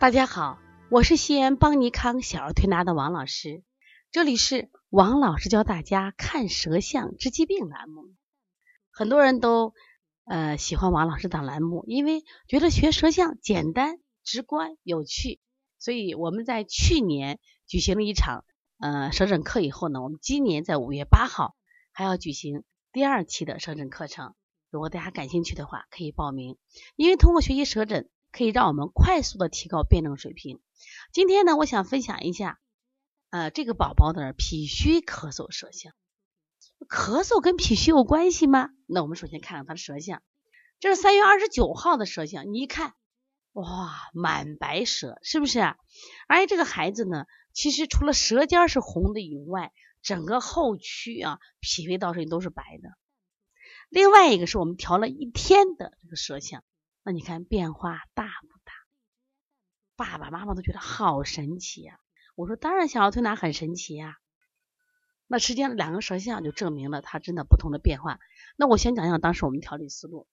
大家好，我是西安邦尼康小儿推拿的王老师，这里是王老师教大家看舌象治疾病栏目。很多人都呃喜欢王老师的栏目，因为觉得学舌象简单、直观、有趣。所以我们在去年举行了一场呃舌诊课以后呢，我们今年在五月八号还要举行第二期的舌诊课程。如果大家感兴趣的话，可以报名，因为通过学习舌诊。可以让我们快速的提高辩证水平。今天呢，我想分享一下，呃，这个宝宝的脾虚咳嗽舌象。咳嗽跟脾虚有关系吗？那我们首先看看他的舌象。这是三月二十九号的舌象，你一看，哇，满白舌，是不是？啊而且这个孩子呢，其实除了舌尖是红的以外，整个后区啊，脾胃道上都是白的。另外一个是我们调了一天的这个舌象。那你看变化大不大？爸爸妈妈都觉得好神奇呀！我说当然，小儿推拿很神奇呀。那实际上两个舌象就证明了它真的不同的变化。那我先讲讲当时我们调理思路。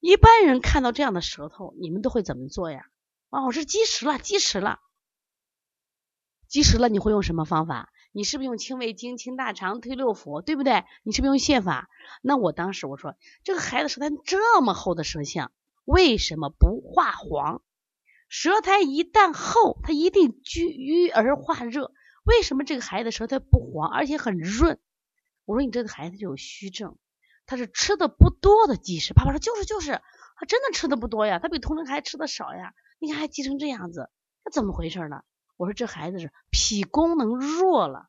一般人看到这样的舌头，你们都会怎么做呀？哦，我是积食了，积食了，积食了，你会用什么方法？你是不是用清胃经、清大肠、推六腑，对不对？你是不是用泻法？那我当时我说，这个孩子舌苔这么厚的舌象。为什么不化黄？舌苔一旦厚，它一定居淤而化热。为什么这个孩子舌苔不黄，而且很润？我说你这个孩子就有虚症，他是吃的不多的积食。爸爸说就是就是，他真的吃的不多呀，他比同龄孩子吃的少呀。你看还积成这样子，那怎么回事呢？我说这孩子是脾功能弱了。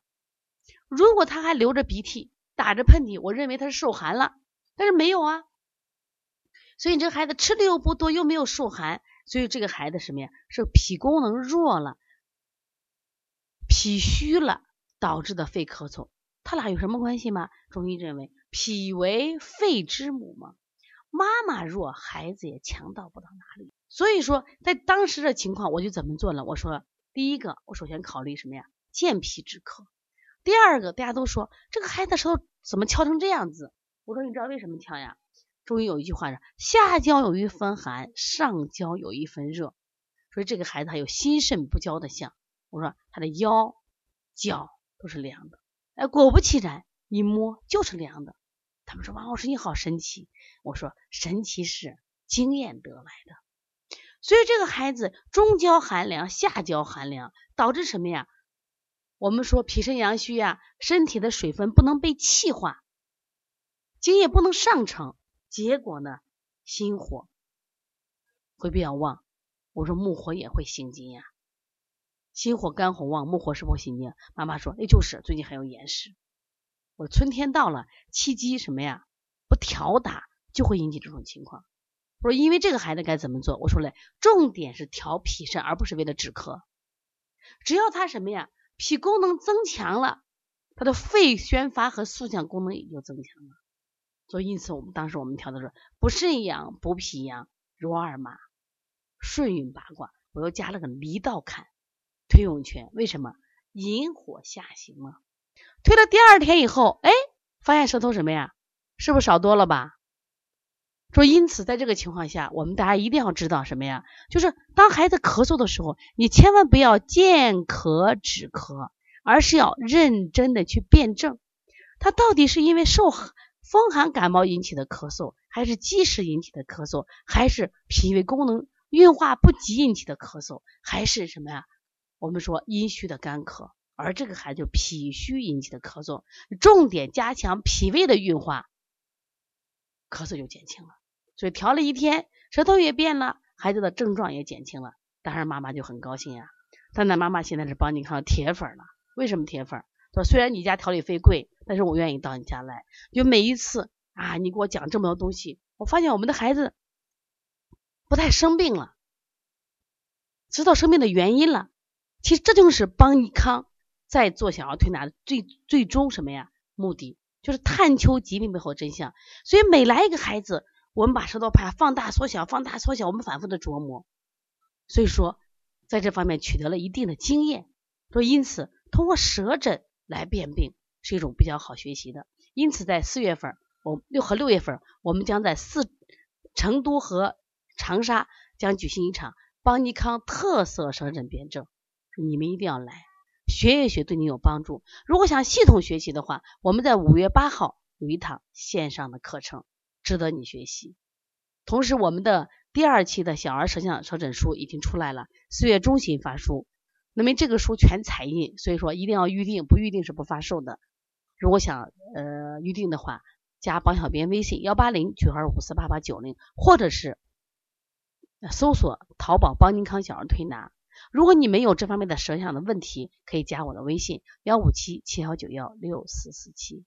如果他还流着鼻涕，打着喷嚏，我认为他是受寒了，但是没有啊。所以你这个孩子吃的又不多，又没有受寒，所以这个孩子什么呀？是脾功能弱了，脾虚了导致的肺咳嗽，他俩有什么关系吗？中医认为脾为肺之母嘛，妈妈弱，孩子也强到不到哪里。所以说，在当时的情况，我就怎么做呢？我说，第一个，我首先考虑什么呀？健脾止咳。第二个，大家都说这个孩子舌头怎么翘成这样子？我说，你知道为什么翘呀？中医有一句话是“下焦有一分寒，上焦有一分热”，所以这个孩子还有心肾不交的象。我说他的腰、脚都是凉的，哎，果不其然，一摸就是凉的。他们说王老师你好神奇，我说神奇是经验得来的。所以这个孩子中焦寒凉，下焦寒凉，导致什么呀？我们说脾肾阳虚呀，身体的水分不能被气化，津液不能上承。结果呢，心火会比较旺。我说木火也会心经呀，心火肝火旺，木火是不是心经？妈妈说，哎，就是最近还有眼屎。我说春天到了，气机什么呀？不调达就会引起这种情况。我说因为这个孩子该怎么做？我说嘞，重点是调脾肾，而不是为了止咳。只要他什么呀，脾功能增强了，他的肺宣发和肃降功能也就增强了。所以，因此我们当时我们调的是补肾阳、补脾阳、揉二马、顺运八卦，我又加了个离道坎、推涌泉。为什么？引火下行嘛。推了第二天以后，哎，发现舌头什么呀？是不是少多了吧？说因此，在这个情况下，我们大家一定要知道什么呀？就是当孩子咳嗽的时候，你千万不要见咳止咳，而是要认真的去辩证，他到底是因为受。风寒感冒引起的咳嗽，还是积食引起的咳嗽，还是脾胃功能运化不及引起的咳嗽，还是什么呀？我们说阴虚的干咳，而这个孩子就脾虚引起的咳嗽，重点加强脾胃的运化，咳嗽就减轻了。所以调了一天，舌头也变了，孩子的症状也减轻了，当然妈妈就很高兴呀。蛋蛋妈妈现在是帮你看铁粉了，为什么铁粉？虽然你家调理费贵，但是我愿意到你家来。就每一次啊，你给我讲这么多东西，我发现我们的孩子不太生病了，知道生病的原因了。其实这就是邦尼康在做小儿推拿的最最终什么呀？目的就是探求疾病背后真相。所以每来一个孩子，我们把舌头拍放大缩小，放大缩小，我们反复的琢磨。所以说，在这方面取得了一定的经验。说因此通过舌诊。来辨病是一种比较好学习的，因此在四月份，我六和六月份，我们将在四成都和长沙将举行一场邦尼康特色舌诊辩证，你们一定要来学一学，对你有帮助。如果想系统学习的话，我们在五月八号有一堂线上的课程，值得你学习。同时，我们的第二期的小儿舌象舌诊书已经出来了，四月中旬发书。那么这个书全彩印，所以说一定要预定，不预定是不发售的。如果想呃预定的话，加帮小编微信幺八零九二五四八八九零，或者是搜索淘宝邦尼康小儿推拿。如果你没有这方面的舌象的问题，可以加我的微信幺五七七幺九幺六四四七。